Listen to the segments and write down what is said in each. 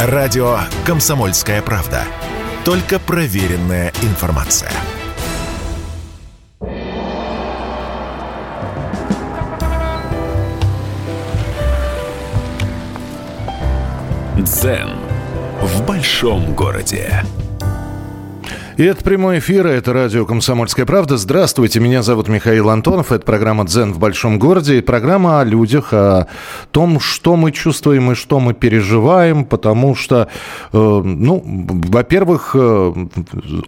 Радио «Комсомольская правда». Только проверенная информация. Дзен в большом городе. И это прямой эфир, это радио «Комсомольская правда». Здравствуйте, меня зовут Михаил Антонов. Это программа «Дзен в большом городе». И программа о людях, о том, что мы чувствуем и что мы переживаем. Потому что, э, ну, во-первых, э,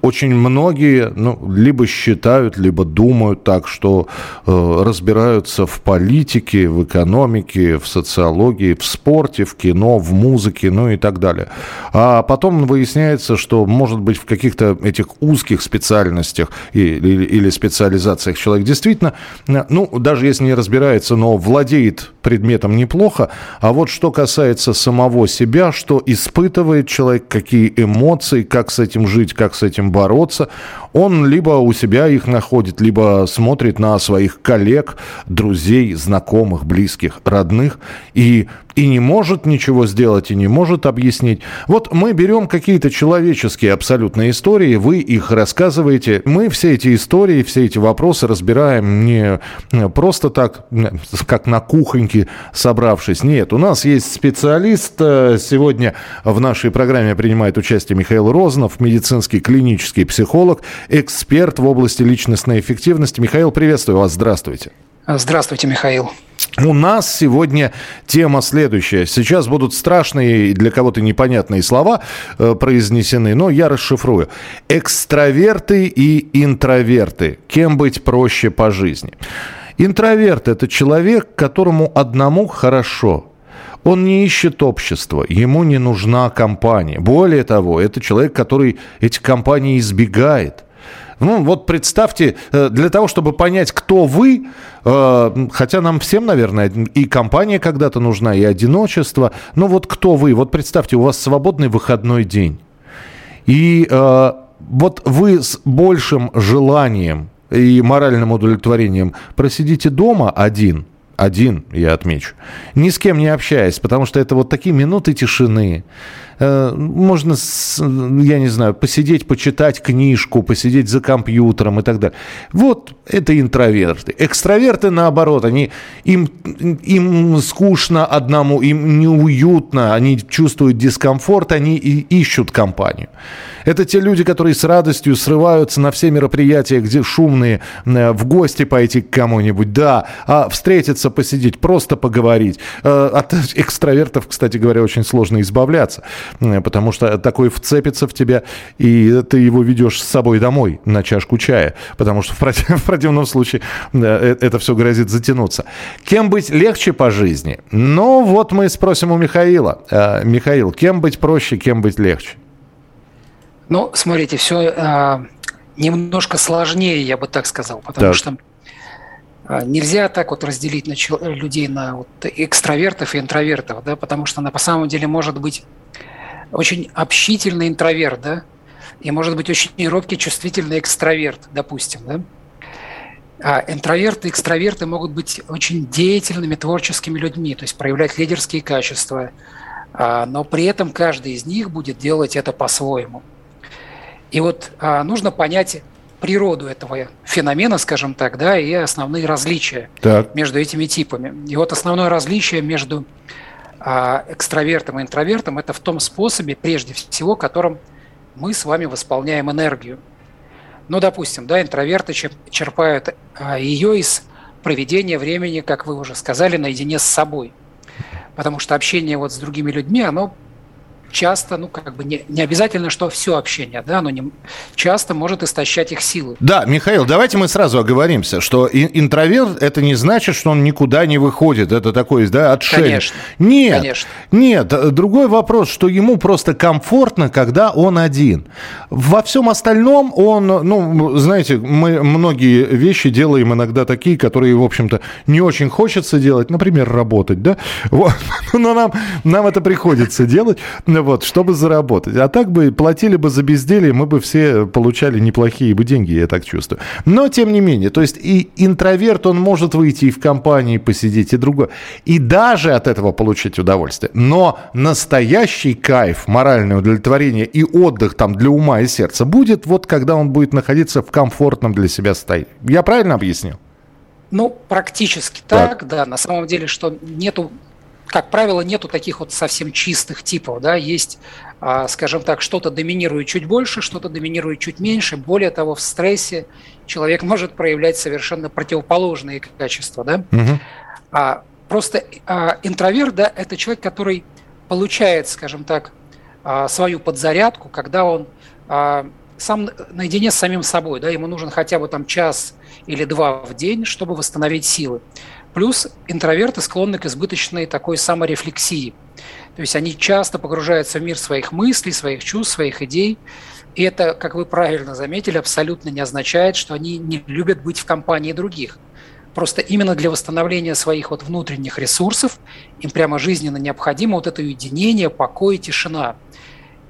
очень многие ну, либо считают, либо думают так, что э, разбираются в политике, в экономике, в социологии, в спорте, в кино, в музыке, ну и так далее. А потом выясняется, что, может быть, в каких-то этих этих узких специальностях или, или специализациях человек действительно, ну, даже если не разбирается, но владеет предметом неплохо. А вот что касается самого себя, что испытывает человек, какие эмоции, как с этим жить, как с этим бороться, он либо у себя их находит, либо смотрит на своих коллег, друзей, знакомых, близких, родных и и не может ничего сделать, и не может объяснить. Вот мы берем какие-то человеческие абсолютно истории, вы их рассказываете. Мы все эти истории, все эти вопросы разбираем не просто так, как на кухоньке собравшись. Нет, у нас есть специалист. Э, сегодня в нашей программе принимает участие Михаил Розанов, медицинский клинический психолог, эксперт в области личностной эффективности. Михаил, приветствую вас. Здравствуйте. Здравствуйте, Михаил. У нас сегодня тема следующая. Сейчас будут страшные для кого-то непонятные слова э, произнесены, но я расшифрую. Экстраверты и интроверты. Кем быть проще по жизни? Интроверт – это человек, которому одному хорошо. Он не ищет общества, ему не нужна компания. Более того, это человек, который эти компании избегает – ну, вот представьте, э, для того, чтобы понять, кто вы, э, хотя нам всем, наверное, и компания когда-то нужна, и одиночество, ну вот кто вы? Вот представьте, у вас свободный выходной день. И э, вот вы с большим желанием и моральным удовлетворением просидите дома один – один, я отмечу, ни с кем не общаясь, потому что это вот такие минуты тишины. Э, можно, я не знаю, посидеть, почитать книжку, посидеть за компьютером и так далее. Вот это интроверты. Экстраверты, наоборот, они, им, им скучно одному, им неуютно, они чувствуют дискомфорт, они и ищут компанию. Это те люди, которые с радостью срываются на все мероприятия, где шумные, э, в гости пойти к кому-нибудь, да, а встретиться, посидеть, просто поговорить. Э, от экстравертов, кстати говоря, очень сложно избавляться, потому что такой вцепится в тебя, и ты его ведешь с собой домой на чашку чая, потому что в, против, в противном случае это все грозит затянуться. Кем быть легче по жизни? Ну, вот мы спросим у Михаила. Михаил, кем быть проще, кем быть легче? Ну, смотрите, все э, немножко сложнее, я бы так сказал, потому так. что э, нельзя так вот разделить на людей на вот экстравертов и интровертов, да, потому что на самом деле может быть очень общительный интроверт, да, и может быть очень робкий, чувствительный экстраверт, допустим, да. А интроверты и экстраверты могут быть очень деятельными, творческими людьми, то есть проявлять лидерские качества, а, но при этом каждый из них будет делать это по-своему. И вот а, нужно понять природу этого феномена, скажем так, да, и основные различия так. между этими типами. И вот основное различие между а, экстравертом и интровертом это в том способе, прежде всего, которым мы с вами восполняем энергию. Ну, допустим, да, интроверты черпают а, ее из проведения времени, как вы уже сказали, наедине с собой. Потому что общение вот с другими людьми, оно часто, ну, как бы не, не обязательно, что все общение, да, но не, часто может истощать их силы. Да, Михаил, давайте мы сразу оговоримся, что интроверт это не значит, что он никуда не выходит, это такой, да, отшельник. Конечно. Нет, Конечно. нет, другой вопрос, что ему просто комфортно, когда он один. Во всем остальном он, ну, знаете, мы многие вещи делаем иногда такие, которые, в общем-то, не очень хочется делать, например, работать, да, вот. но нам, нам это приходится делать, Вот, чтобы заработать. А так бы платили бы за безделье, мы бы все получали неплохие бы деньги, я так чувствую. Но, тем не менее, то есть и интроверт, он может выйти и в компании посидеть, и другое. И даже от этого получить удовольствие. Но настоящий кайф, моральное удовлетворение и отдых там для ума и сердца будет вот когда он будет находиться в комфортном для себя состоянии. Я правильно объяснил? Ну, практически так, так, да. На самом деле, что нету, как правило, нету таких вот совсем чистых типов, да. Есть, а, скажем так, что-то доминирует чуть больше, что-то доминирует чуть меньше. Более того, в стрессе человек может проявлять совершенно противоположные качества, да. Угу. Просто а, интроверт, да, это человек, который получает, скажем так, свою подзарядку, когда он сам наедине с самим собой, да, ему нужен хотя бы там час или два в день, чтобы восстановить силы. Плюс интроверты склонны к избыточной такой саморефлексии. То есть они часто погружаются в мир своих мыслей, своих чувств, своих идей. И это, как вы правильно заметили, абсолютно не означает, что они не любят быть в компании других. Просто именно для восстановления своих вот внутренних ресурсов им прямо жизненно необходимо вот это уединение, покой, тишина.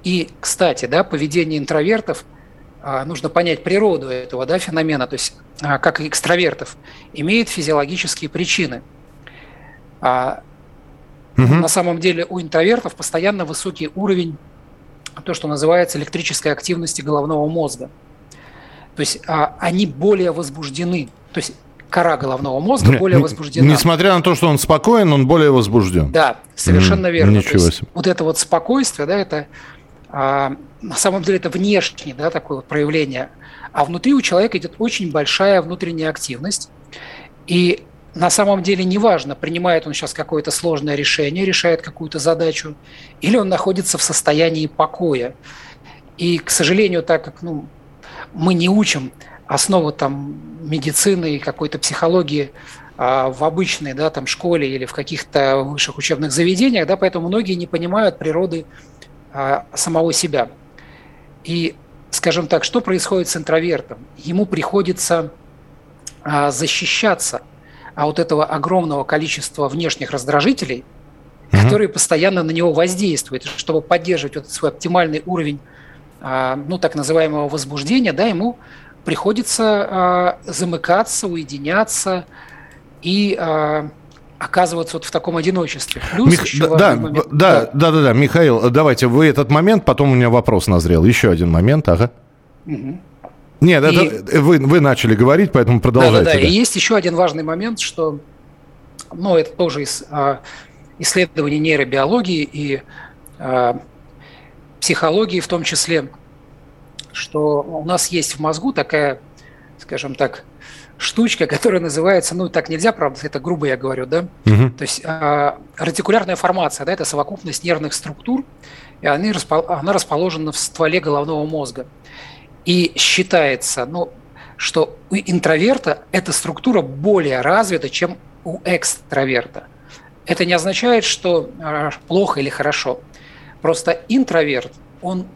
И, кстати, да, поведение интровертов – нужно понять природу этого да, феномена, то есть а, как и экстравертов, имеет физиологические причины. А угу. На самом деле у интровертов постоянно высокий уровень то, что называется электрической активности головного мозга. То есть а, они более возбуждены. То есть кора головного мозга более возбуждена. Несмотря на то, что он спокоен, он более возбужден. Да, совершенно mm, верно. Ничего себе. Вот это вот спокойствие, да, это а, на самом деле это внешнее да, такое вот проявление, а внутри у человека идет очень большая внутренняя активность. И на самом деле неважно, принимает он сейчас какое-то сложное решение, решает какую-то задачу, или он находится в состоянии покоя. И, к сожалению, так как ну, мы не учим основу там, медицины и какой-то психологии а, в обычной да, там, школе или в каких-то высших учебных заведениях, да, поэтому многие не понимают природы а, самого себя. И, скажем так, что происходит с интровертом? Ему приходится а, защищаться от этого огромного количества внешних раздражителей, mm-hmm. которые постоянно на него воздействуют, чтобы поддерживать вот свой оптимальный уровень, а, ну, так называемого возбуждения, да, ему приходится замыкаться, уединяться и оказываться вот в таком одиночестве. Плюс Мих... еще да, да, да, да, да, да, Михаил, давайте вы этот момент, потом у меня вопрос назрел. Еще один момент, ага. Угу. Нет, и... это вы, вы начали говорить, поэтому продолжайте. Да, да, да. И есть еще один важный момент, что, ну, это тоже из а, исследований нейробиологии и а, психологии в том числе, что у нас есть в мозгу такая, скажем так, штучка, которая называется, ну так нельзя, правда, это грубо я говорю, да, угу. то есть э, ретикулярная формация, да, это совокупность нервных структур, и они, она расположена в стволе головного мозга. И считается, ну, что у интроверта эта структура более развита, чем у экстраверта. Это не означает, что э, плохо или хорошо. Просто интроверт, он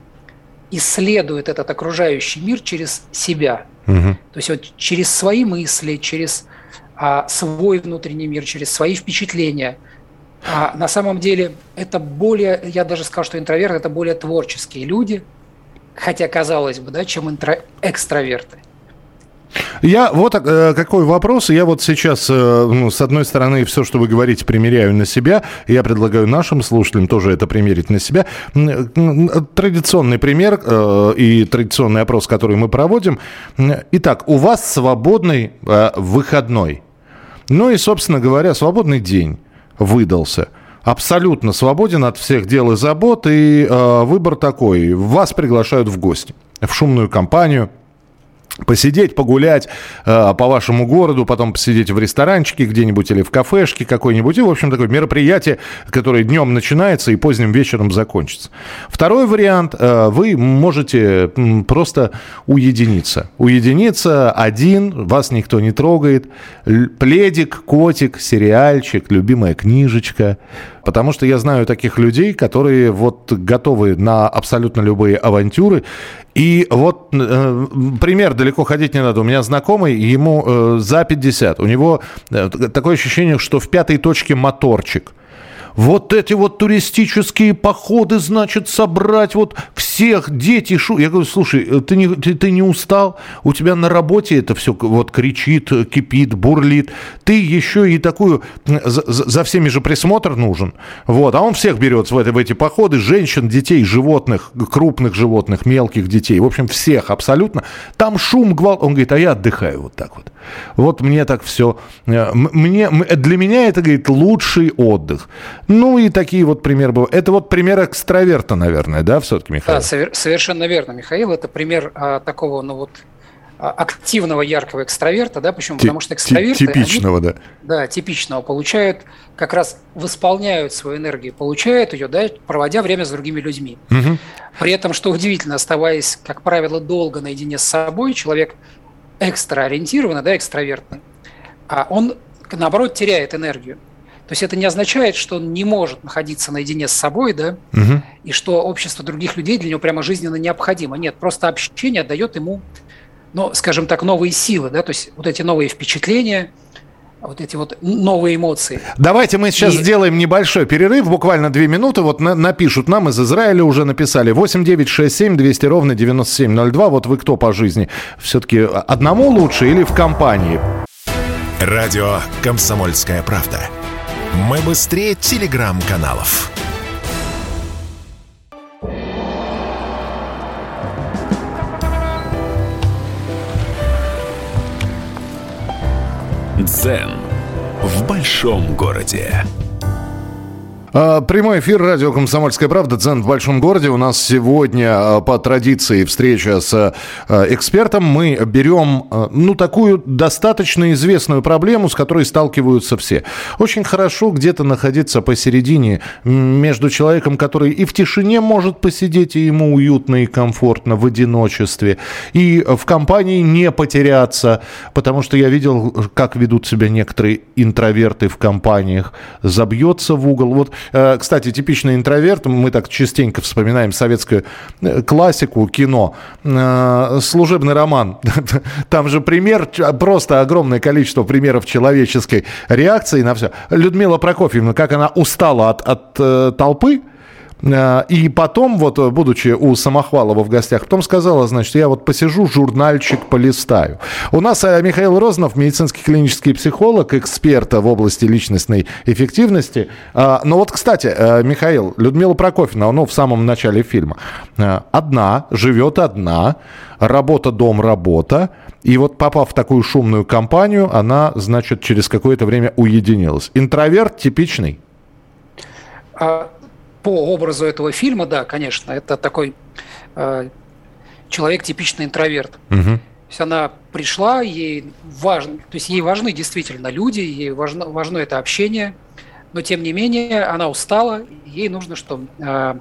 исследует этот окружающий мир через себя. Угу. То есть вот через свои мысли, через а, свой внутренний мир, через свои впечатления. А на самом деле это более, я даже сказал, что интроверты это более творческие люди, хотя казалось бы, да, чем интро, экстраверты. Я вот э, какой вопрос. Я вот сейчас, э, ну, с одной стороны, все, что вы говорите, примеряю на себя. Я предлагаю нашим слушателям тоже это примерить на себя. Традиционный пример э, и традиционный опрос, который мы проводим. Итак, у вас свободный э, выходной. Ну и, собственно говоря, свободный день выдался абсолютно свободен от всех дел и забот, и э, выбор такой. Вас приглашают в гости, в шумную компанию – посидеть, погулять э, по вашему городу, потом посидеть в ресторанчике где-нибудь или в кафешке какой-нибудь. И, в общем, такое мероприятие, которое днем начинается и поздним вечером закончится. Второй вариант. Э, вы можете просто уединиться. Уединиться один, вас никто не трогает. Пледик, котик, сериальчик, любимая книжечка. Потому что я знаю таких людей, которые вот готовы на абсолютно любые авантюры. И вот э, пример, далеко ходить не надо. У меня знакомый, ему э, за 50. У него э, такое ощущение, что в пятой точке моторчик. вот эти вот туристические походы, значит, собрать вот всех, дети, шу. Я говорю, слушай, ты не, ты, ты не устал? У тебя на работе это все вот кричит, кипит, бурлит. Ты еще и такую, за, за всеми же присмотр нужен. Вот, а он всех берет в, это, в эти походы, женщин, детей, животных, крупных животных, мелких детей, в общем, всех абсолютно. Там шум, гвалт. Он говорит, а я отдыхаю вот так вот. Вот мне так все, э, мне, для меня это, говорит, лучший отдых. Ну и такие вот примеры были. Это вот пример экстраверта, наверное, да, все-таки, Михаил? Да, совершенно верно, Михаил. Это пример а, такого, ну вот, а, активного яркого экстраверта, да, почему? Потому что экстраверты... Типичного, они, да. Да, типичного. Получают, как раз восполняют свою энергию, получают ее, да, проводя время с другими людьми. Угу. При этом, что удивительно, оставаясь, как правило, долго наедине с собой, человек экстраориентированный, да, экстравертный, а он, наоборот, теряет энергию. То есть это не означает, что он не может находиться наедине с собой, да, угу. и что общество других людей для него прямо жизненно необходимо. Нет, просто общение дает ему, ну, скажем так, новые силы, да, то есть вот эти новые впечатления, вот эти вот новые эмоции. Давайте мы сейчас и... сделаем небольшой перерыв, буквально две минуты. Вот на, напишут нам из Израиля уже написали 8967 200 ровно 9702. Вот вы кто по жизни? Все-таки одному лучше или в компании? Радио «Комсомольская правда». Мы быстрее телеграм-каналов. Дзен в большом городе. А, прямой эфир радио «Комсомольская правда», центр в большом городе. У нас сегодня а, по традиции встреча с а, экспертом. Мы берем, ну, такую достаточно известную проблему, с которой сталкиваются все. Очень хорошо где-то находиться посередине между человеком, который и в тишине может посидеть, и ему уютно и комфортно в одиночестве, и в компании не потеряться, потому что я видел, как ведут себя некоторые интроверты в компаниях. Забьется в угол. Вот кстати, типичный интроверт, мы так частенько вспоминаем советскую э, классику, кино, э, служебный роман. Там же пример, просто огромное количество примеров человеческой реакции на все. Людмила Прокофьевна, как она устала от, от толпы, Э, и потом, вот, будучи у Самохвалова в гостях, потом сказала, значит, я вот посижу, журнальчик полистаю. У нас э, Михаил Рознов, медицинский клинический психолог, эксперт в области личностной эффективности. Э, но вот, кстати, Михаил, Людмила Прокофьевна, ну, в самом начале фильма, одна, живет одна, работа, дом, работа. И вот попав в такую шумную компанию, она, значит, через какое-то время уединилась. Интроверт типичный? А, по образу этого фильма, да, конечно, это такой э, человек типичный интроверт. Угу. То есть она пришла, ей важно, то есть ей важны действительно люди, ей важно, важно это общение, но тем не менее она устала, ей нужно, что э,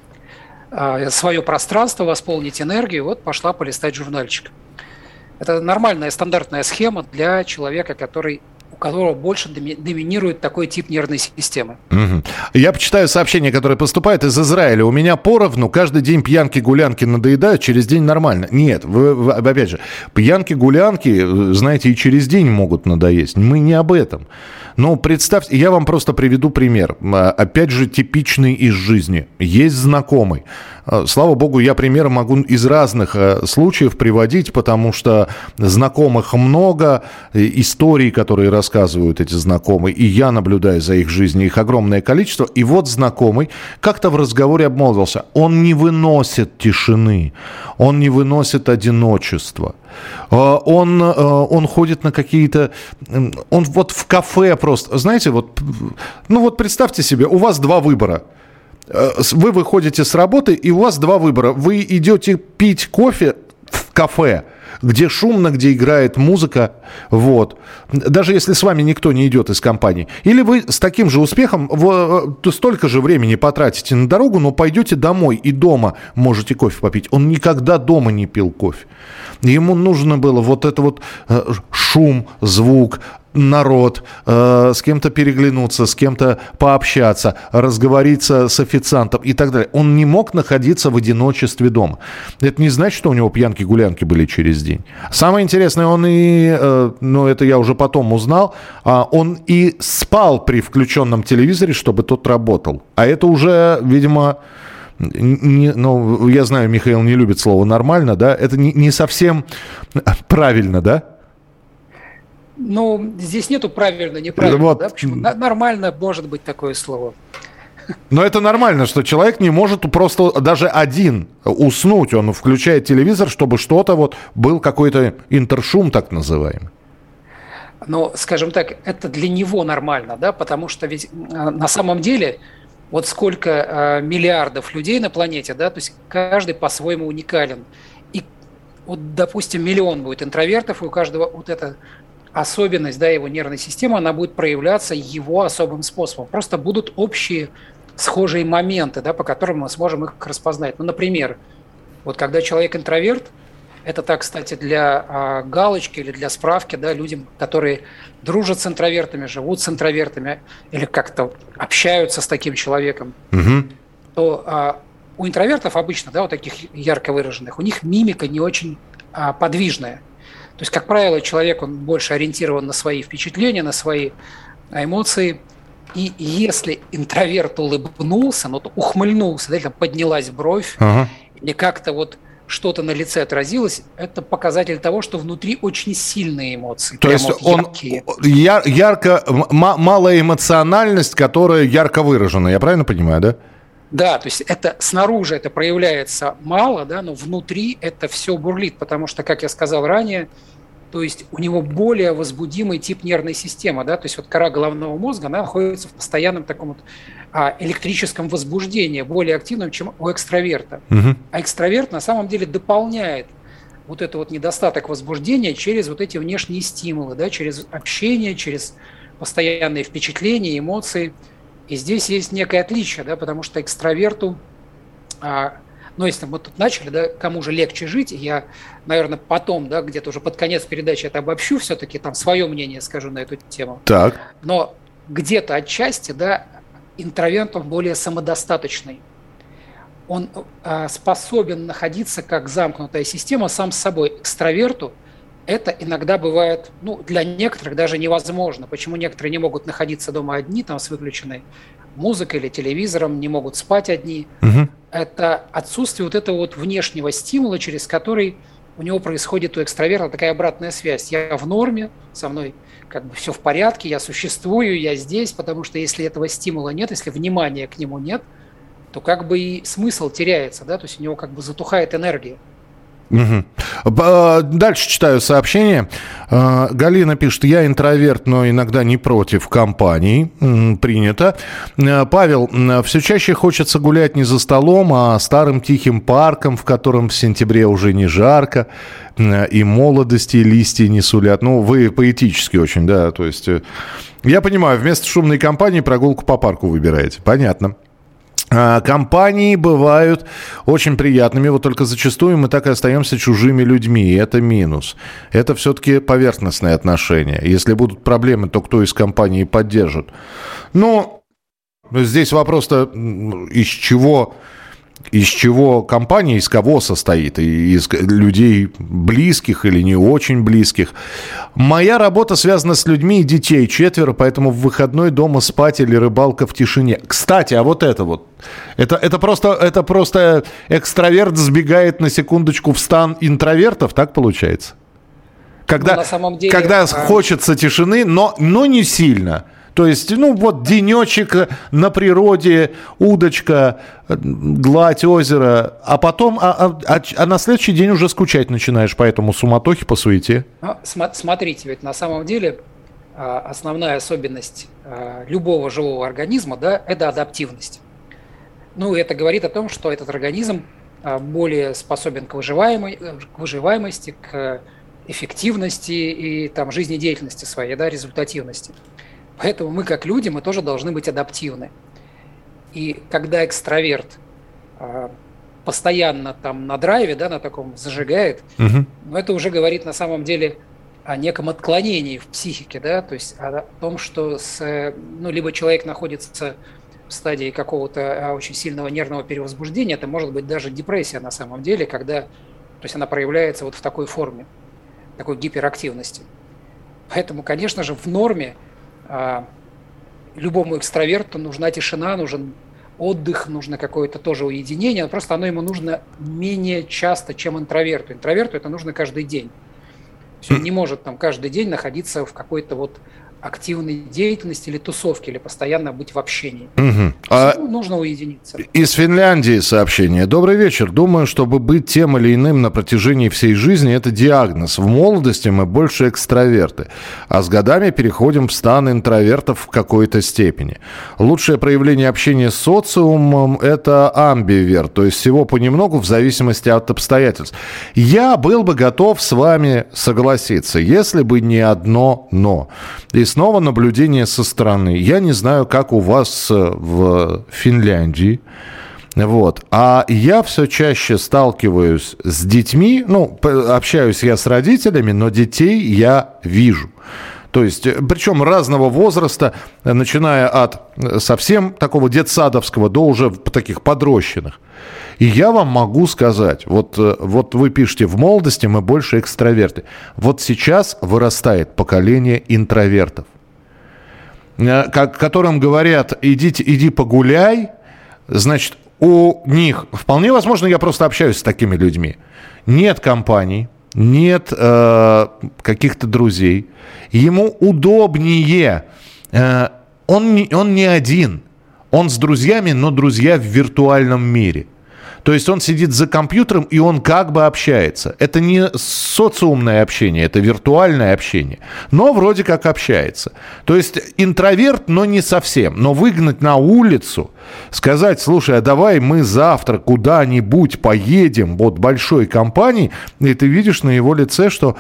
э, свое пространство восполнить энергию, вот пошла полистать журнальчик. Это нормальная стандартная схема для человека, который которого больше доминирует такой тип нервной системы. Угу. Я почитаю сообщение, которое поступает из Израиля. У меня поровну, каждый день пьянки-гулянки надоедают, через день нормально. Нет, вы, вы, опять же, пьянки-гулянки, знаете, и через день могут надоесть. Мы не об этом. Но представьте, я вам просто приведу пример. Опять же, типичный из жизни. Есть знакомый. А, слава богу, я примеры могу из разных а, случаев приводить, потому что знакомых много, историй, которые рассказывают эти знакомые, и я наблюдаю за их жизнью, их огромное количество. И вот знакомый как-то в разговоре обмолвился. Он не выносит тишины, он не выносит одиночества. А, он, а, он ходит на какие-то... Он вот в кафе просто... Знаете, вот... Ну вот представьте себе, у вас два выбора. Э, вы выходите с работы, и у вас два выбора. Вы идете пить кофе в кафе, где шумно, где играет музыка, вот. Даже если с вами никто не идет из компании. Или вы с таким же успехом в, э, столько же времени потратите на дорогу, но пойдете домой и дома можете кофе попить. Он никогда дома не пил кофе. Ему нужно было вот это вот э, шум, звук, народ, э, с кем-то переглянуться, с кем-то пообщаться, разговориться с официантом и так далее. Он не мог находиться в одиночестве дома. Это не значит, что у него пьянки-гулянки были через день. Самое интересное, он и, э, ну это я уже потом узнал, э, он и спал при включенном телевизоре, чтобы тот работал. А это уже, видимо, не, ну, я знаю, Михаил не любит слово нормально, да, это не, не совсем правильно, да? Ну, здесь нету правильно, неправильно. Вот. Да? Почему? Нормально может быть такое слово. Но это нормально, что человек не может просто даже один уснуть. Он включает телевизор, чтобы что-то вот был какой-то интершум так называемый. Но, скажем так, это для него нормально, да, потому что ведь а, на самом деле вот сколько э, миллиардов людей на планете, да, то есть каждый по-своему уникален. И вот, допустим, миллион будет интровертов, и у каждого вот эта особенность, да, его нервной системы, она будет проявляться его особым способом. Просто будут общие схожие моменты, да, по которым мы сможем их распознать. Ну, например, вот когда человек интроверт, это так, кстати, для а, галочки или для справки, да, людям, которые дружат с интровертами, живут с интровертами или как-то общаются с таким человеком, угу. то а, у интровертов обычно, да, вот таких ярко выраженных, у них мимика не очень а, подвижная. То есть, как правило, человек, он больше ориентирован на свои впечатления, на свои эмоции. И если интроверт улыбнулся, ну, то ухмыльнулся, да, или там поднялась бровь, ага. или как-то вот что-то на лице отразилось, это показатель того, что внутри очень сильные эмоции. То есть он яр, ярко, малая эмоциональность, которая ярко выражена, я правильно понимаю, да? Да, то есть это снаружи это проявляется мало, да, но внутри это все бурлит, потому что, как я сказал ранее, то есть у него более возбудимый тип нервной системы, да, то есть вот кора головного мозга, она находится в постоянном таком вот а, электрическом возбуждении, более активном, чем у экстраверта. Угу. А экстраверт на самом деле дополняет вот это вот недостаток возбуждения через вот эти внешние стимулы, да, через общение, через постоянные впечатления, эмоции – и здесь есть некое отличие, да, потому что экстраверту, а, ну, если мы тут начали, да, кому же легче жить, я, наверное, потом, да, где-то уже под конец передачи это обобщу, все-таки там свое мнение скажу на эту тему. Так. Но где-то отчасти, да, интроверт, он более самодостаточный. Он а, способен находиться как замкнутая система сам с собой. Экстраверту – это иногда бывает, ну, для некоторых даже невозможно. Почему некоторые не могут находиться дома одни, там, с выключенной музыкой или телевизором, не могут спать одни. Угу. Это отсутствие вот этого вот внешнего стимула, через который у него происходит у экстраверта такая обратная связь. Я в норме, со мной как бы все в порядке, я существую, я здесь, потому что если этого стимула нет, если внимания к нему нет, то как бы и смысл теряется, да, то есть у него как бы затухает энергия. Угу. Дальше читаю сообщение. А, Галина пишет, я интроверт, но иногда не против компаний. Принято. А, Павел, все чаще хочется гулять не за столом, а старым тихим парком, в котором в сентябре уже не жарко, и молодости листья не сулят. Ну, вы поэтически очень, да, то есть... Э, я понимаю, вместо шумной компании прогулку по парку выбираете. Понятно. А, компании бывают очень приятными, вот только зачастую мы так и остаемся чужими людьми, и это минус. Это все-таки поверхностные отношения. Если будут проблемы, то кто из компании поддержит? Но здесь вопрос-то из чего из чего компания, из кого состоит, из людей близких или не очень близких. Моя работа связана с людьми и детей, четверо, поэтому в выходной дома спать или рыбалка в тишине. Кстати, а вот это вот, это, это, просто, это просто экстраверт сбегает на секундочку в стан интровертов, так получается? Когда, ну, на самом деле, когда а... хочется тишины, но, но не сильно – то есть, ну вот денечек на природе, удочка, гладь озера, а потом, а, а, а, а на следующий день уже скучать начинаешь по этому суматохе, по суете. Ну, смотрите, ведь на самом деле а, основная особенность а, любого живого организма, да, это адаптивность. Ну, это говорит о том, что этот организм а, более способен к, выживаемой, к выживаемости, к эффективности и там, жизнедеятельности своей, да, результативности. Поэтому мы, как люди, мы тоже должны быть адаптивны. И когда экстраверт э, постоянно там на драйве, да, на таком зажигает, угу. ну, это уже говорит на самом деле о неком отклонении в психике, да, то есть о том, что с, ну, либо человек находится в стадии какого-то а, очень сильного нервного перевозбуждения, это может быть даже депрессия на самом деле, когда, то есть она проявляется вот в такой форме, такой гиперактивности. Поэтому, конечно же, в норме а, любому экстраверту нужна тишина, нужен отдых, нужно какое-то тоже уединение, просто оно ему нужно менее часто, чем интроверту. Интроверту это нужно каждый день. Все, не может там каждый день находиться в какой-то вот активной деятельности или тусовки, или постоянно быть в общении. Угу. А нужно уединиться. Из Финляндии сообщение. Добрый вечер. Думаю, чтобы быть тем или иным на протяжении всей жизни, это диагноз. В молодости мы больше экстраверты, а с годами переходим в стан интровертов в какой-то степени. Лучшее проявление общения с социумом – это амбиверт, то есть всего понемногу в зависимости от обстоятельств. Я был бы готов с вами согласиться, если бы не одно «но». И снова наблюдение со стороны. Я не знаю, как у вас э, в Финляндии. Вот. А я все чаще сталкиваюсь с детьми, ну, общаюсь я с родителями, но детей я вижу. То есть, э, причем разного возраста, начиная от э, совсем такого детсадовского до уже таких подрощенных. И я вам могу сказать, вот, вот вы пишете, в молодости мы больше экстраверты. Вот сейчас вырастает поколение интровертов, э, которым говорят, идите, иди погуляй, значит, у них, вполне возможно, я просто общаюсь с такими людьми, нет компаний, нет э, каких-то друзей, ему удобнее, э, он, он не один, он с друзьями, но друзья в виртуальном мире. То есть он сидит за компьютером, и он как бы общается. Это не социумное общение, это виртуальное общение. Но вроде как общается. То есть интроверт, но не совсем. Но выгнать на улицу, сказать, слушай, а давай мы завтра куда-нибудь поедем, вот большой компанией, и ты видишь на его лице, что,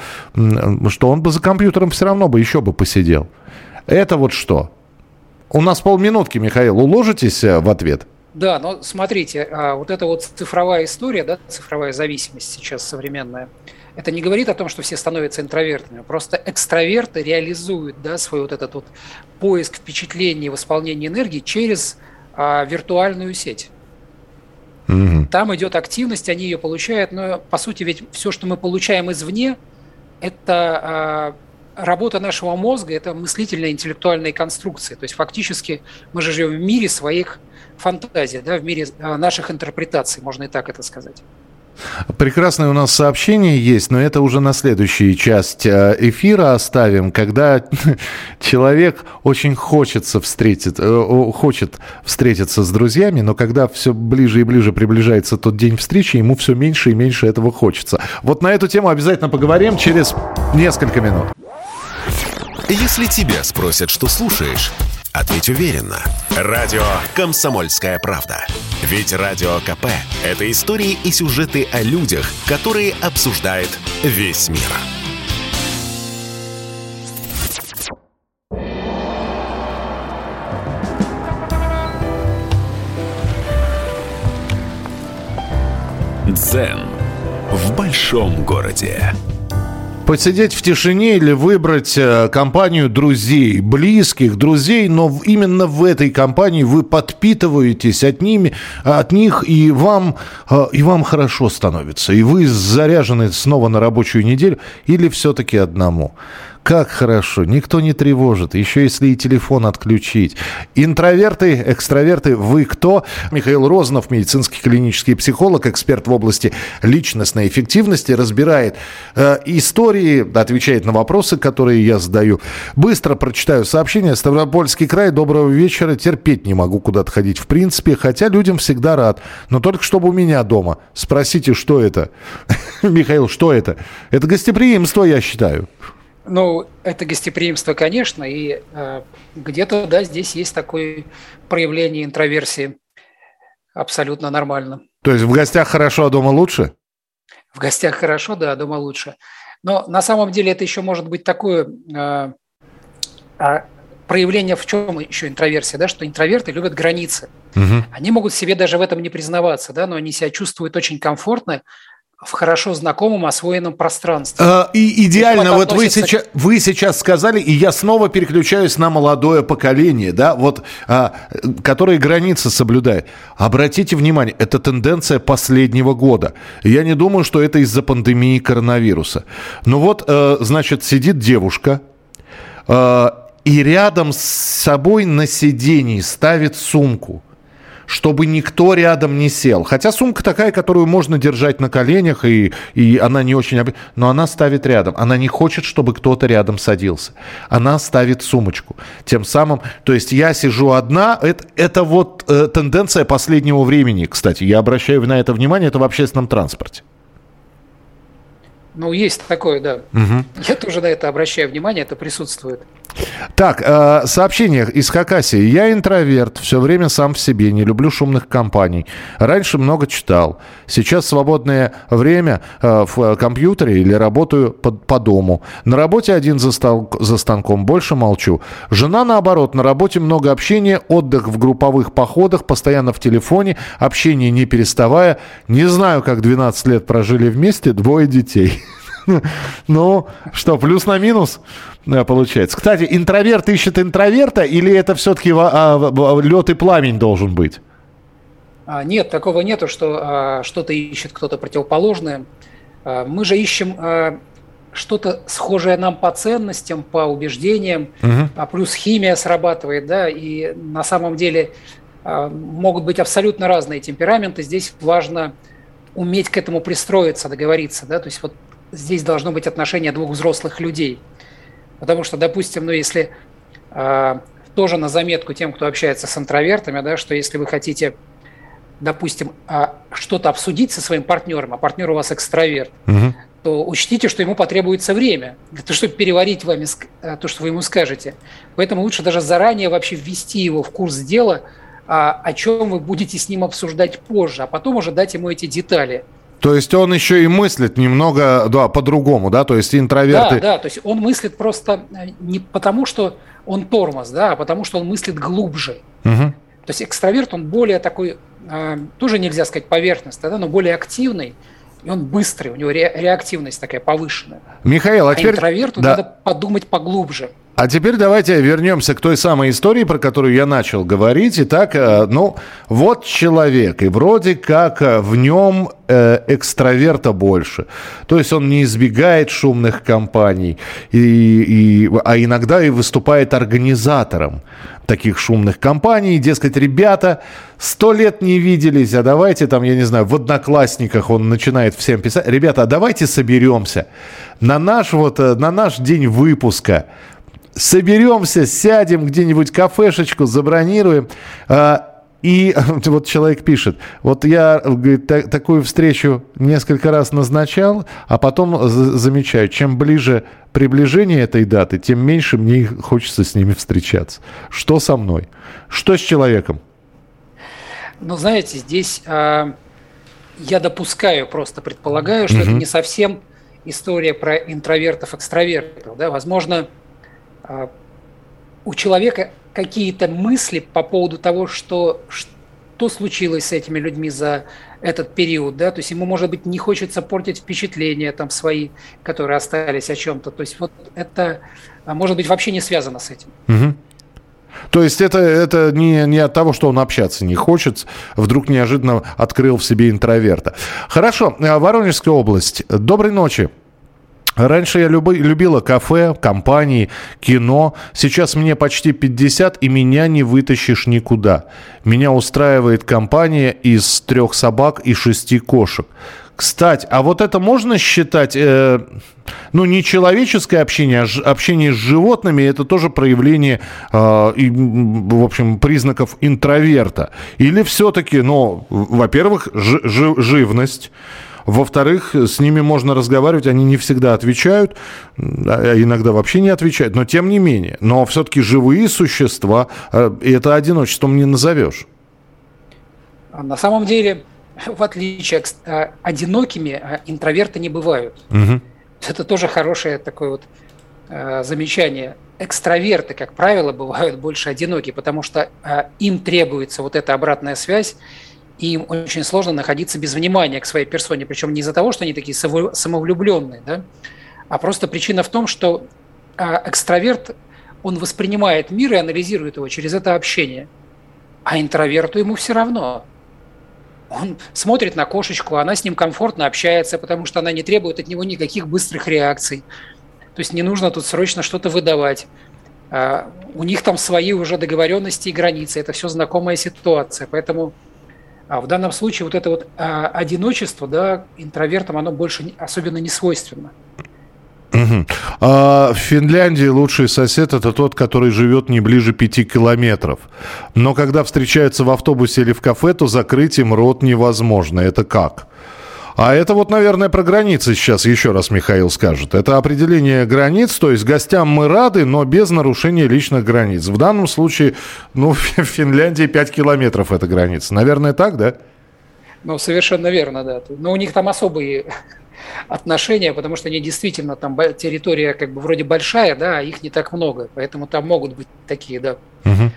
что он бы за компьютером все равно бы еще бы посидел. Это вот что? У нас полминутки, Михаил, уложитесь э, в ответ? Да, но смотрите, а, вот эта вот цифровая история, да, цифровая зависимость сейчас современная, это не говорит о том, что все становятся интровертами. Просто экстраверты реализуют да, свой вот этот вот поиск впечатлений, восполнение энергии через а, виртуальную сеть. Mm-hmm. Там идет активность, они ее получают, но по сути ведь все, что мы получаем извне, это а, работа нашего мозга, это мыслительные интеллектуальные конструкции. То есть фактически мы же живем в мире своих фантазия, да, в мире а, наших интерпретаций, можно и так это сказать. Прекрасное у нас сообщение есть, но это уже на следующую часть э, эфира оставим, когда человек очень хочется встретить, э, хочет встретиться с друзьями, но когда все ближе и ближе приближается тот день встречи, ему все меньше и меньше этого хочется. Вот на эту тему обязательно поговорим через несколько минут. Если тебя спросят, что слушаешь, Ответь уверенно. Радио «Комсомольская правда». Ведь Радио КП – это истории и сюжеты о людях, которые обсуждает весь мир. Дзен в большом городе. Посидеть в тишине или выбрать э, компанию друзей, близких друзей, но именно в этой компании вы подпитываетесь от, ними, от них, и вам, э, и вам хорошо становится. И вы заряжены снова на рабочую неделю или все-таки одному. Как хорошо, никто не тревожит, еще если и телефон отключить. Интроверты, экстраверты, вы кто? Михаил Розанов, медицинский клинический психолог, эксперт в области личностной эффективности, разбирает э, истории, отвечает на вопросы, которые я задаю. Быстро прочитаю сообщение. Ставропольский край, доброго вечера. Терпеть не могу куда-то ходить в принципе, хотя людям всегда рад. Но только чтобы у меня дома. Спросите, что это? Михаил, что это? Это гостеприимство, я считаю. Ну, это гостеприимство, конечно, и э, где-то, да, здесь есть такое проявление интроверсии. Абсолютно нормально. То есть в гостях хорошо, а дома лучше? В гостях хорошо, да, а дома лучше. Но на самом деле это еще может быть такое э, а проявление в чем еще интроверсия, да, что интроверты любят границы. Угу. Они могут себе даже в этом не признаваться, да, но они себя чувствуют очень комфортно в хорошо знакомом освоенном пространстве. А, и идеально, вот относится... вы, сейчас, вы сейчас сказали, и я снова переключаюсь на молодое поколение, да, вот, а, которое границы соблюдает. Обратите внимание, это тенденция последнего года. Я не думаю, что это из-за пандемии коронавируса. Но вот, а, значит, сидит девушка, а, и рядом с собой на сиденье ставит сумку – чтобы никто рядом не сел. Хотя сумка такая, которую можно держать на коленях, и, и она не очень... Но она ставит рядом. Она не хочет, чтобы кто-то рядом садился. Она ставит сумочку. Тем самым... То есть я сижу одна. Это, это вот э, тенденция последнего времени, кстати. Я обращаю на это внимание. Это в общественном транспорте. Ну, есть такое, да. Угу. Я тоже на это обращаю внимание, это присутствует. Так, э, сообщение из Хакасии. Я интроверт, все время сам в себе, не люблю шумных компаний. Раньше много читал. Сейчас свободное время э, в компьютере или работаю по, по дому. На работе один за, стол, за станком, больше молчу. Жена, наоборот, на работе много общения, отдых в групповых походах, постоянно в телефоне, общение не переставая. Не знаю, как 12 лет прожили вместе, двое детей. Ну, что, плюс на минус э, получается. Кстати, интроверт ищет интроверта или это все-таки а, лед и пламень должен быть? А, нет, такого нету, что а, что-то ищет кто-то противоположное. Мы же ищем что-то схожее нам по ценностям, по убеждениям, угу. а плюс химия срабатывает, да, и на самом деле могут быть абсолютно разные темпераменты. Здесь важно уметь к этому пристроиться, договориться, да, то есть вот здесь должно быть отношение двух взрослых людей. Потому что, допустим, ну, если э, тоже на заметку тем, кто общается с интровертами, да, что если вы хотите, допустим, э, что-то обсудить со своим партнером, а партнер у вас экстраверт, угу. то учтите, что ему потребуется время для того, чтобы переварить вами э, то, что вы ему скажете. Поэтому лучше даже заранее вообще ввести его в курс дела, а, о чем вы будете с ним обсуждать позже, а потом уже дать ему эти детали – то есть он еще и мыслит немного да, по-другому, да? То есть интроверты... Да, да, то есть он мыслит просто э, не потому, что он тормоз, да, а потому что он мыслит глубже. Угу. То есть экстраверт, он более такой, э, тоже нельзя сказать поверхностный, да, но более активный, и он быстрый, у него ре- реактивность такая повышенная. Михаил, а, а теперь... интроверту да. надо подумать поглубже. А теперь давайте вернемся к той самой истории, про которую я начал говорить. Итак, э, ну, вот человек, и вроде как э, в нем э, экстраверта больше. То есть он не избегает шумных компаний, и, и, а иногда и выступает организатором таких шумных компаний. Дескать, ребята, сто лет не виделись, а давайте там, я не знаю, в Одноклассниках он начинает всем писать. Ребята, а давайте соберемся на наш вот, на наш день выпуска соберемся, сядем где-нибудь кафешечку, забронируем. А, и вот человек пишет, вот я говорит, та, такую встречу несколько раз назначал, а потом замечаю, чем ближе приближение этой даты, тем меньше мне хочется с ними встречаться. Что со мной? Что с человеком? Ну, знаете, здесь э, я допускаю, просто предполагаю, что угу. это не совсем история про интровертов-экстравертов. Да? Возможно, у человека какие-то мысли по поводу того, что, что случилось с этими людьми за этот период, да, то есть ему, может быть, не хочется портить впечатления там свои, которые остались о чем-то, то есть вот это, а, может быть, вообще не связано с этим. Угу. То есть это, это не, не от того, что он общаться не хочет, вдруг неожиданно открыл в себе интроверта. Хорошо, а, Воронежская область. Доброй ночи. Раньше я люби, любила кафе, компании, кино. Сейчас мне почти 50, и меня не вытащишь никуда. Меня устраивает компания из трех собак и шести кошек. Кстати, а вот это можно считать, э, ну, не человеческое общение, а общение с животными, это тоже проявление, э, и, в общем, признаков интроверта. Или все-таки, ну, во-первых, живность, во-вторых, с ними можно разговаривать, они не всегда отвечают, а иногда вообще не отвечают, но тем не менее. Но все-таки живые существа, э, и это одиночеством не назовешь. На самом деле, в отличие от э, одинокими, э, интроверты не бывают. Угу. Это тоже хорошее такое вот замечание. Экстраверты, как правило, бывают больше одинокие, потому что им требуется вот эта обратная связь, и им очень сложно находиться без внимания к своей персоне, причем не из-за того, что они такие самовлюбленные, да, а просто причина в том, что а, экстраверт, он воспринимает мир и анализирует его через это общение, а интроверту ему все равно. Он смотрит на кошечку, она с ним комфортно общается, потому что она не требует от него никаких быстрых реакций. То есть не нужно тут срочно что-то выдавать. А, у них там свои уже договоренности и границы. Это все знакомая ситуация. Поэтому а в данном случае вот это вот а, одиночество, да, интровертам, оно больше особенно не свойственно. Угу. А в Финляндии лучший сосед это тот, который живет не ближе пяти километров. Но когда встречаются в автобусе или в кафе, то закрыть им рот невозможно. Это как? А это вот, наверное, про границы сейчас еще раз Михаил скажет. Это определение границ, то есть гостям мы рады, но без нарушения личных границ. В данном случае, ну, в Финляндии 5 километров это граница. Наверное, так, да? Ну, совершенно верно, да. Но у них там особые отношения, потому что они действительно там территория как бы вроде большая, да, а их не так много, поэтому там могут быть такие, да. Угу.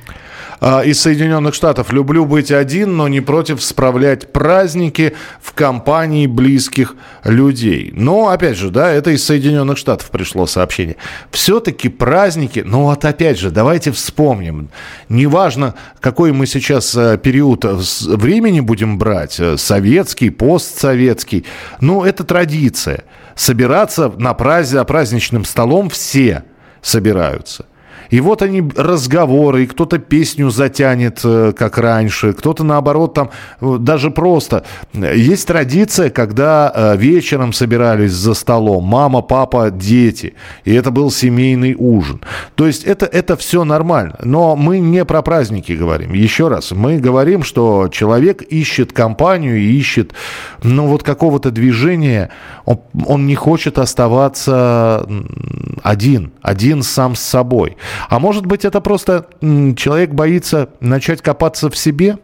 А, из Соединенных Штатов. Люблю быть один, но не против справлять праздники в компании близких людей. Но, опять же, да, это из Соединенных Штатов пришло сообщение. Все-таки праздники, ну вот опять же, давайте вспомним. Неважно, какой мы сейчас э, период времени будем брать, э, советский, постсоветский, ну это традиция. Собираться на праздник, праздничным столом все собираются – и вот они разговоры, и кто-то песню затянет, э, как раньше, кто-то наоборот там э, даже просто. Есть традиция, когда э, вечером собирались за столом мама, папа, дети, и это был семейный ужин. То есть это, это все нормально. Но мы не про праздники говорим. Еще раз, мы говорим, что человек ищет компанию, ищет ну вот какого-то движения, он, он не хочет оставаться один, один сам с собой. А может быть, это просто человек боится начать копаться в себе?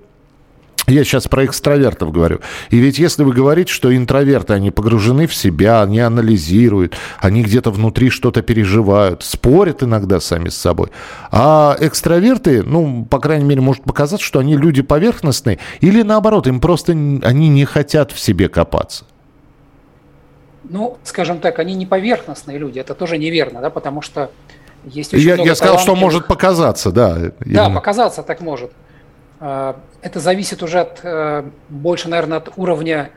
Я сейчас про экстравертов говорю. И ведь если вы говорите, что интроверты, они погружены в себя, они анализируют, они где-то внутри что-то переживают, спорят иногда сами с собой. А экстраверты, ну, по крайней мере, может показаться, что они люди поверхностные, или наоборот, им просто они не хотят в себе копаться. Ну, скажем так, они не поверхностные люди, это тоже неверно, да, потому что есть я, я сказал, что может показаться, да. Именно. Да, показаться так может. А, это зависит уже от, э, больше, наверное, от уровня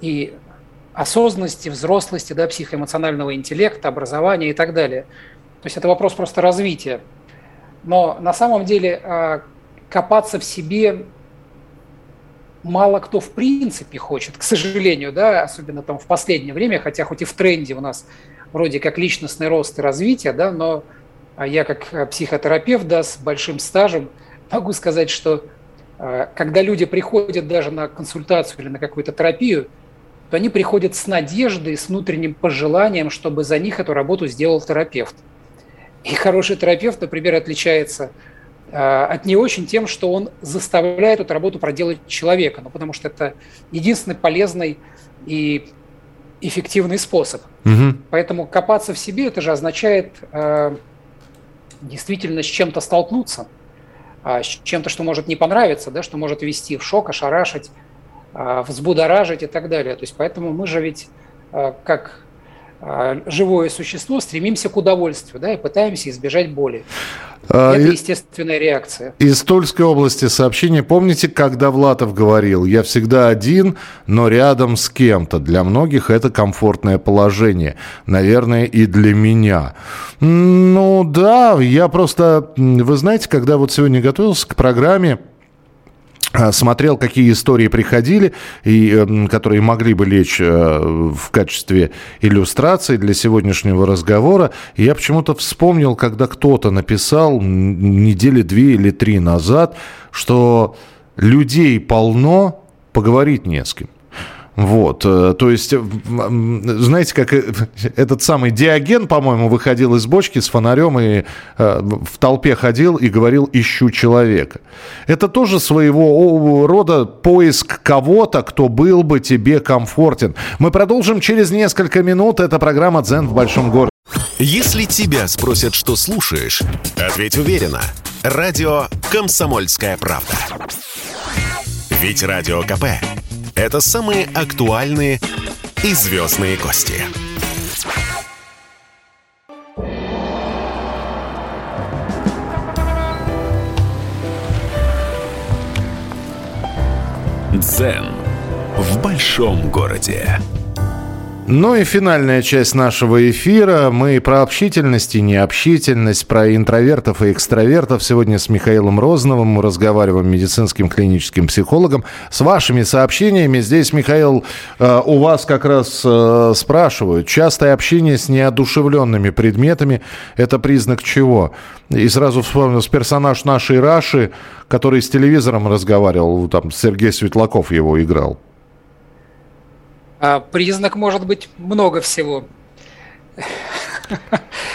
и осознанности, взрослости, да, психоэмоционального интеллекта, образования и так далее. То есть это вопрос просто развития. Но на самом деле а, копаться в себе мало кто в принципе хочет, к сожалению, да, особенно там в последнее время, хотя хоть и в тренде у нас вроде как личностный рост и развитие, да, но я как э, психотерапевт да, с большим стажем могу сказать, что э, когда люди приходят даже на консультацию или на какую-то терапию, то они приходят с надеждой, с внутренним пожеланием, чтобы за них эту работу сделал терапевт. И хороший терапевт, например, отличается э, от не очень тем, что он заставляет эту работу проделать человека, ну, потому что это единственный полезный и эффективный способ. Угу. Поэтому копаться в себе, это же означает действительно с чем-то столкнуться, а, с чем-то, что может не понравиться, да, что может ввести в шок, ошарашить, а, взбудоражить и так далее. То есть поэтому мы же ведь а, как живое существо стремимся к удовольствию да, и пытаемся избежать боли. А, Это естественная реакция. Из Тульской области сообщение. Помните, когда Влатов говорил, я всегда один, но рядом с кем-то. Для многих это комфортное положение. Наверное, и для меня. Ну да, я просто... Вы знаете, когда вот сегодня готовился к программе, а, смотрел, какие истории приходили, и, эм, которые могли бы лечь э, в качестве иллюстрации для сегодняшнего разговора. И я почему-то вспомнил, когда кто-то написал недели две или три назад, что людей полно, поговорить не с кем. Вот, э, то есть, знаете, как э, этот самый Диоген, по-моему, выходил из бочки с фонарем и э, в толпе ходил и говорил «ищу человека». Это тоже своего рода поиск кого-то, кто был бы тебе комфортен. Мы продолжим через несколько минут. Это программа «Дзен в большом городе». Если тебя спросят, что слушаешь, ответь уверенно. Радио «Комсомольская правда». Ведь Радио КП – это самые актуальные и звездные гости. Дзен в большом городе. Ну и финальная часть нашего эфира. Мы про общительность и необщительность, про интровертов и экстравертов. Сегодня с Михаилом Розновым мы разговариваем, медицинским клиническим психологом. С вашими сообщениями. Здесь, Михаил, э, у вас как раз э, спрашивают. Частое общение с неодушевленными предметами – это признак чего? И сразу вспомнился персонаж нашей Раши, который с телевизором разговаривал. Там Сергей Светлаков его играл. А признак может быть много всего.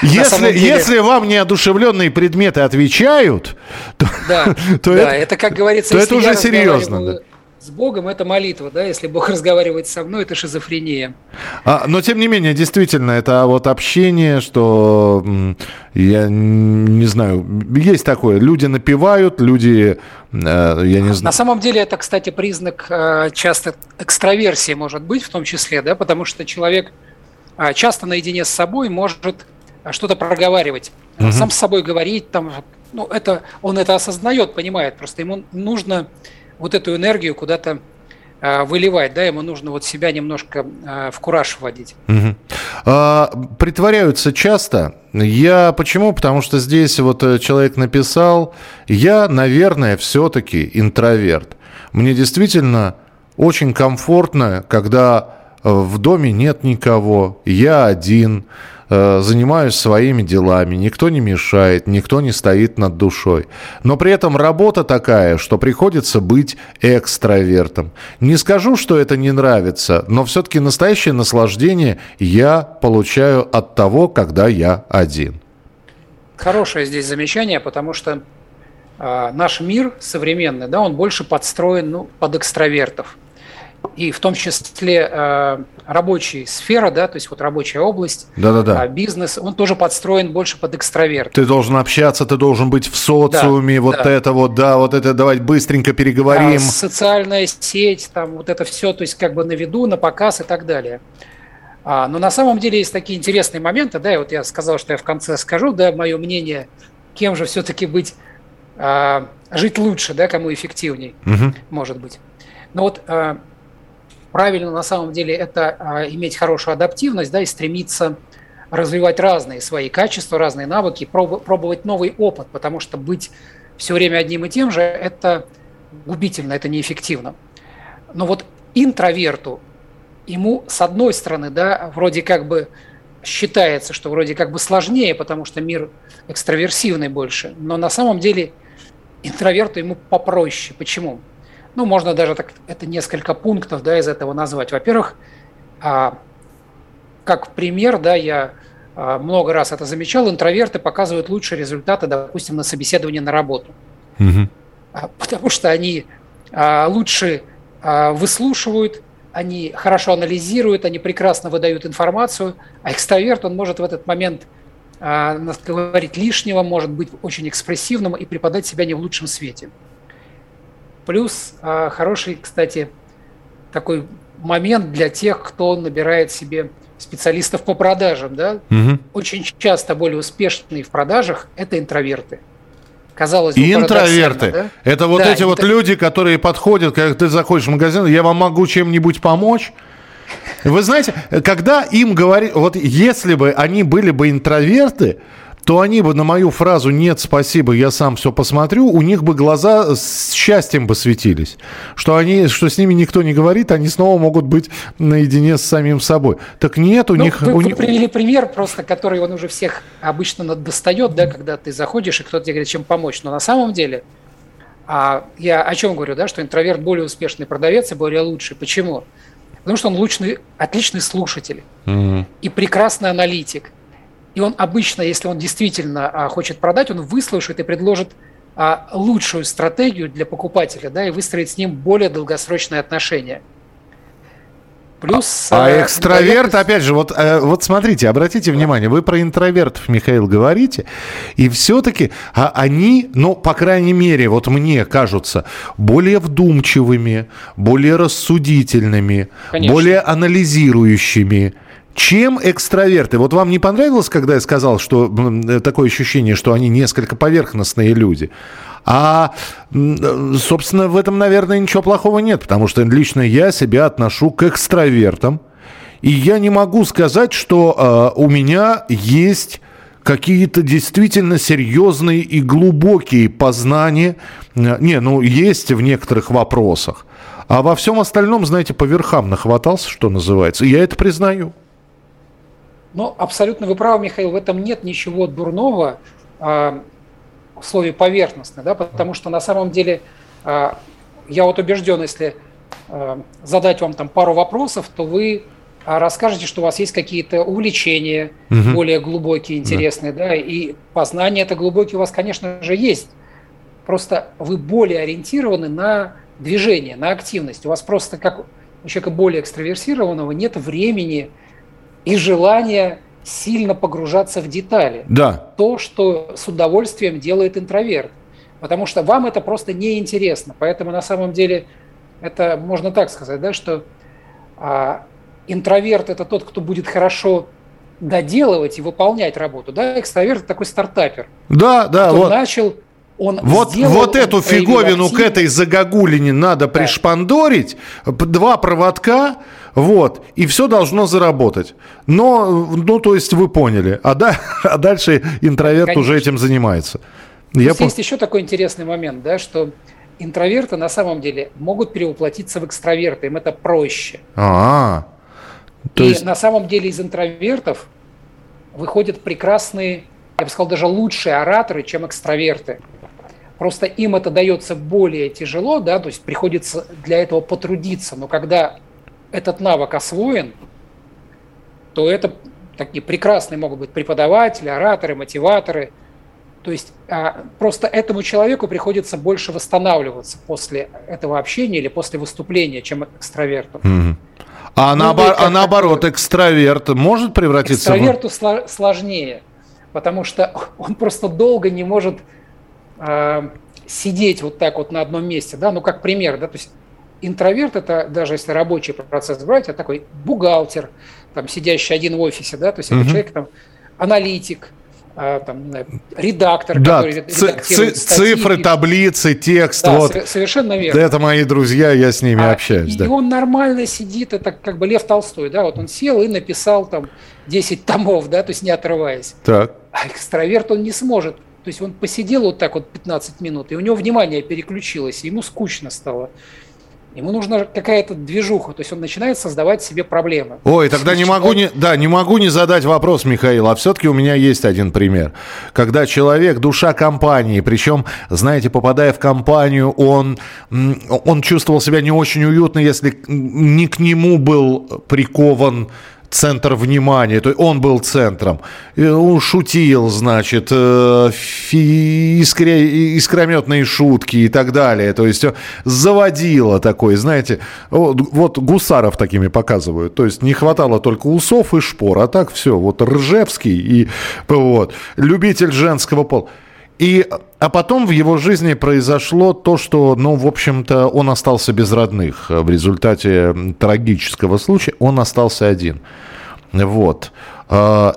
Если, деле... если вам неодушевленные предметы отвечают, то, да, то, да, это, это, как говорится, то это уже серьезно. Да с Богом это молитва, да, если Бог разговаривает со мной, это шизофрения. А, но тем не менее, действительно, это вот общение, что я не знаю, есть такое, люди напивают, люди, э, я не знаю. На самом деле это, кстати, признак э, часто экстраверсии может быть, в том числе, да, потому что человек э, часто наедине с собой может что-то проговаривать, угу. сам с собой говорить, там, ну, это, он это осознает, понимает, просто ему нужно вот эту энергию куда-то э, выливать, да, ему нужно вот себя немножко э, в кураж вводить. Угу. А, притворяются часто. Я почему? Потому что здесь вот э, человек написал, я, наверное, все-таки интроверт. Мне действительно очень комфортно, когда в доме нет никого, я один, Э, занимаюсь своими делами, никто не мешает, никто не стоит над душой. Но при этом работа такая, что приходится быть экстравертом. Не скажу, что это не нравится, но все-таки настоящее наслаждение я получаю от того, когда я один. Хорошее здесь замечание, потому что э, наш мир современный, да, он больше подстроен ну, под экстравертов и в том числе э, рабочая сфера, да, то есть вот рабочая область, Да-да-да. Э, бизнес, он тоже подстроен больше под экстраверт. Ты должен общаться, ты должен быть в социуме, да, вот да. это вот, да, вот это давай быстренько переговорим. А, социальная сеть, там вот это все, то есть как бы на виду, на показ и так далее. А, но на самом деле есть такие интересные моменты, да, и вот я сказал, что я в конце скажу, да, мое мнение, кем же все-таки быть, а, жить лучше, да, кому эффективней, угу. может быть. Но вот а, правильно на самом деле это а, иметь хорошую адаптивность, да, и стремиться развивать разные свои качества, разные навыки, пробовать новый опыт, потому что быть все время одним и тем же – это губительно, это неэффективно. Но вот интроверту, ему с одной стороны, да, вроде как бы считается, что вроде как бы сложнее, потому что мир экстраверсивный больше, но на самом деле интроверту ему попроще. Почему? Ну, можно даже так, это несколько пунктов да, из этого назвать. Во-первых, а, как пример, да, я а, много раз это замечал, интроверты показывают лучшие результаты, допустим, на собеседовании на работу. Угу. Потому что они лучше выслушивают, они хорошо анализируют, они прекрасно выдают информацию, а экстраверт, он может в этот момент говорить лишнего, может быть очень экспрессивным и преподать себя не в лучшем свете. Плюс а, хороший, кстати, такой момент для тех, кто набирает себе специалистов по продажам. Да? Угу. Очень часто более успешные в продажах – это интроверты. Казалось бы, интроверты. Да? Это вот да, эти инт... вот люди, которые подходят, когда ты заходишь в магазин, я вам могу чем-нибудь помочь. Вы знаете, когда им говорят, вот если бы они были бы интроверты, то они бы на мою фразу «нет, спасибо, я сам все посмотрю», у них бы глаза с счастьем бы светились. Что, они, что с ними никто не говорит, они снова могут быть наедине с самим собой. Так нет, у ну, них... Вы, у вы привели пример просто, который он уже всех обычно достает, да, когда ты заходишь, и кто-то тебе говорит, чем помочь. Но на самом деле, а я о чем говорю, да, что интроверт более успешный продавец и более лучший. Почему? Потому что он лучший, отличный слушатель mm-hmm. и прекрасный аналитик – и он обычно, если он действительно а, хочет продать, он выслушает и предложит а, лучшую стратегию для покупателя, да, и выстроить с ним более долгосрочные отношения. Плюс... А, а экстраверт, опять же, вот, э, вот смотрите, обратите внимание, вы про интровертов, Михаил, говорите, и все-таки а они, ну, по крайней мере, вот мне кажутся более вдумчивыми, более рассудительными, Конечно. более анализирующими, чем экстраверты? Вот вам не понравилось, когда я сказал, что такое ощущение, что они несколько поверхностные люди? А, собственно, в этом, наверное, ничего плохого нет, потому что лично я себя отношу к экстравертам. И я не могу сказать, что э, у меня есть какие-то действительно серьезные и глубокие познания. Не, ну, есть в некоторых вопросах. А во всем остальном, знаете, по верхам нахватался, что называется. И я это признаю. Ну, абсолютно вы правы, Михаил, в этом нет ничего дурного а, в слове поверхностно, да, потому что на самом деле а, я вот убежден, если а, задать вам там пару вопросов, то вы расскажете, что у вас есть какие-то увлечения угу. более глубокие, интересные, да. да, и познания это глубокие у вас, конечно же, есть. Просто вы более ориентированы на движение, на активность. У вас просто как у человека более экстраверсированного нет времени и желания сильно погружаться в детали. Да. То, что с удовольствием делает интроверт. Потому что вам это просто неинтересно. Поэтому на самом деле это можно так сказать, да, что а, интроверт это тот, кто будет хорошо доделывать и выполнять работу. Да, экстраверт это такой стартапер. Да, да. Вот. начал он вот, сделал, вот эту фиговину к этой загогулине надо да. пришпандорить, два проводка, вот, и все должно заработать. Но, ну, то есть вы поняли. А, да, а дальше интроверт Конечно. уже этим занимается. Я по... Есть еще такой интересный момент, да, что интроверты на самом деле могут перевоплотиться в экстраверты, им это проще. А, -а, -а. И есть... на самом деле из интровертов выходят прекрасные, я бы сказал, даже лучшие ораторы, чем экстраверты. Просто им это дается более тяжело, да, то есть приходится для этого потрудиться. Но когда этот навык освоен, то это такие прекрасные могут быть преподаватели, ораторы, мотиваторы. То есть а, просто этому человеку приходится больше восстанавливаться после этого общения или после выступления, чем экстраверту. Mm-hmm. А, ну, наобор- а наоборот, экстраверт может превратиться экстраверту в... сложнее, потому что он просто долго не может э, сидеть вот так вот на одном месте, да, ну как пример, да, то есть интроверт это даже если рабочий процесс брать, это такой бухгалтер, там сидящий один в офисе, да, то есть угу. это человек там аналитик, а, там, редактор, да, который редактирует статьи, цифры, таблицы, текст. Да, вот. совершенно верно. Это мои друзья, я с ними а, общаюсь. И, да. и он нормально сидит, это как бы Лев Толстой, да, вот он сел и написал там 10 томов, да, то есть не отрываясь. Так. А экстраверт он не сможет то есть он посидел вот так вот 15 минут, и у него внимание переключилось, ему скучно стало. Ему нужна какая-то движуха, то есть он начинает создавать себе проблемы. Ой, тогда не могу не, да, не могу не задать вопрос, Михаил, а все-таки у меня есть один пример. Когда человек, душа компании, причем, знаете, попадая в компанию, он, он чувствовал себя не очень уютно, если не к нему был прикован центр внимания, то он был центром. Он шутил, значит, э, искре, искрометные шутки и так далее. То есть заводило такой, знаете, вот, вот гусаров такими показывают. То есть не хватало только усов и шпор, а так все, вот Ржевский и вот, любитель женского пола. И, а потом в его жизни произошло то, что, ну, в общем-то, он остался без родных. В результате трагического случая он остался один. Вот. А,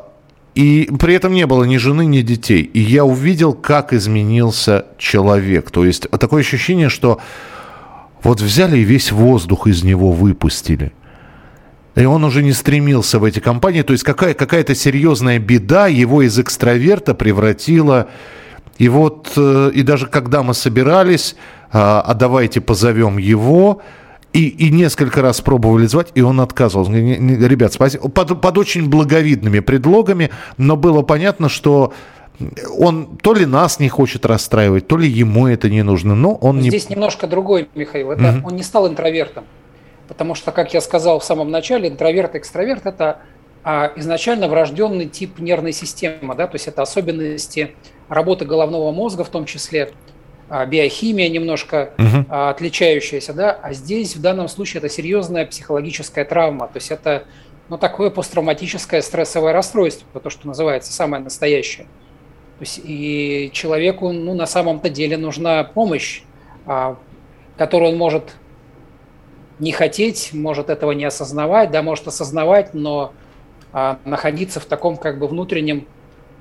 и при этом не было ни жены, ни детей. И я увидел, как изменился человек. То есть такое ощущение, что вот взяли и весь воздух из него выпустили. И он уже не стремился в эти компании. То есть какая, какая-то серьезная беда его из экстраверта превратила и вот, э, и даже когда мы собирались, а, а давайте позовем его, и, и несколько раз пробовали звать, и он отказывался. Ребят, спасибо. Под, под очень благовидными предлогами, но было понятно, что он то ли нас не хочет расстраивать, то ли ему это не нужно, но он Здесь не... Здесь немножко другой, Михаил. Это угу. Он не стал интровертом. Потому что, как я сказал в самом начале, интроверт и экстраверт – это а, изначально врожденный тип нервной системы. Да? То есть это особенности работы головного мозга в том числе. а, биохимия немножко угу. отличающаяся, да, а здесь в данном случае это серьезная психологическая травма, то есть это ну, такое посттравматическое стрессовое расстройство, то, что называется самое настоящее. То есть и человеку ну, на самом-то деле нужна помощь, которую он может не хотеть, может этого не осознавать, да, может осознавать, но а, находиться в таком как бы внутреннем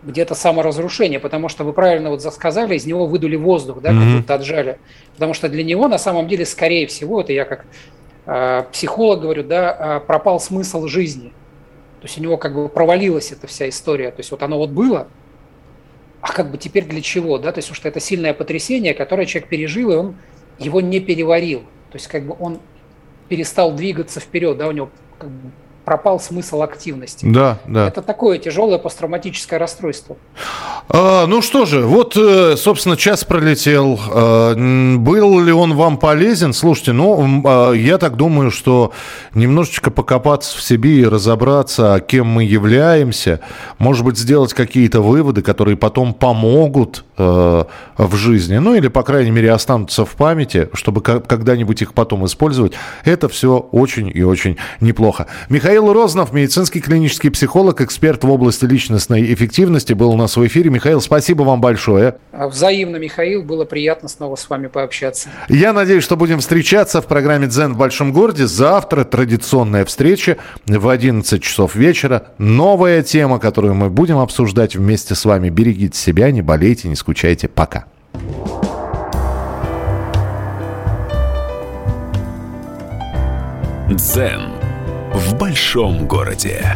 где-то саморазрушение, потому что вы правильно вот сказали, из него выдули воздух, да, mm-hmm. как будто отжали. Потому что для него на самом деле, скорее всего, это я как э, психолог говорю, да, э, пропал смысл жизни. То есть у него как бы провалилась эта вся история. То есть вот оно вот было, а как бы теперь для чего, да? То есть потому что это сильное потрясение, которое человек пережил, и он его не переварил. То есть как бы он перестал двигаться вперед, да, у него как бы пропал смысл активности. Да, да. Это такое тяжелое посттравматическое расстройство. А, ну что же, вот, э, собственно, час пролетел. А, был ли он вам полезен? Слушайте, ну, а, я так думаю, что немножечко покопаться в себе и разобраться, кем мы являемся, может быть, сделать какие-то выводы, которые потом помогут в жизни, ну или, по крайней мере, останутся в памяти, чтобы когда-нибудь их потом использовать. Это все очень и очень неплохо. Михаил Михаил Рознов, медицинский клинический психолог, эксперт в области личностной эффективности, был у нас в эфире. Михаил, спасибо вам большое. Взаимно, Михаил. Было приятно снова с вами пообщаться. Я надеюсь, что будем встречаться в программе «Дзен в большом городе». Завтра традиционная встреча в 11 часов вечера. Новая тема, которую мы будем обсуждать вместе с вами. Берегите себя, не болейте, не скучайте. Пока. Дзен в большом городе.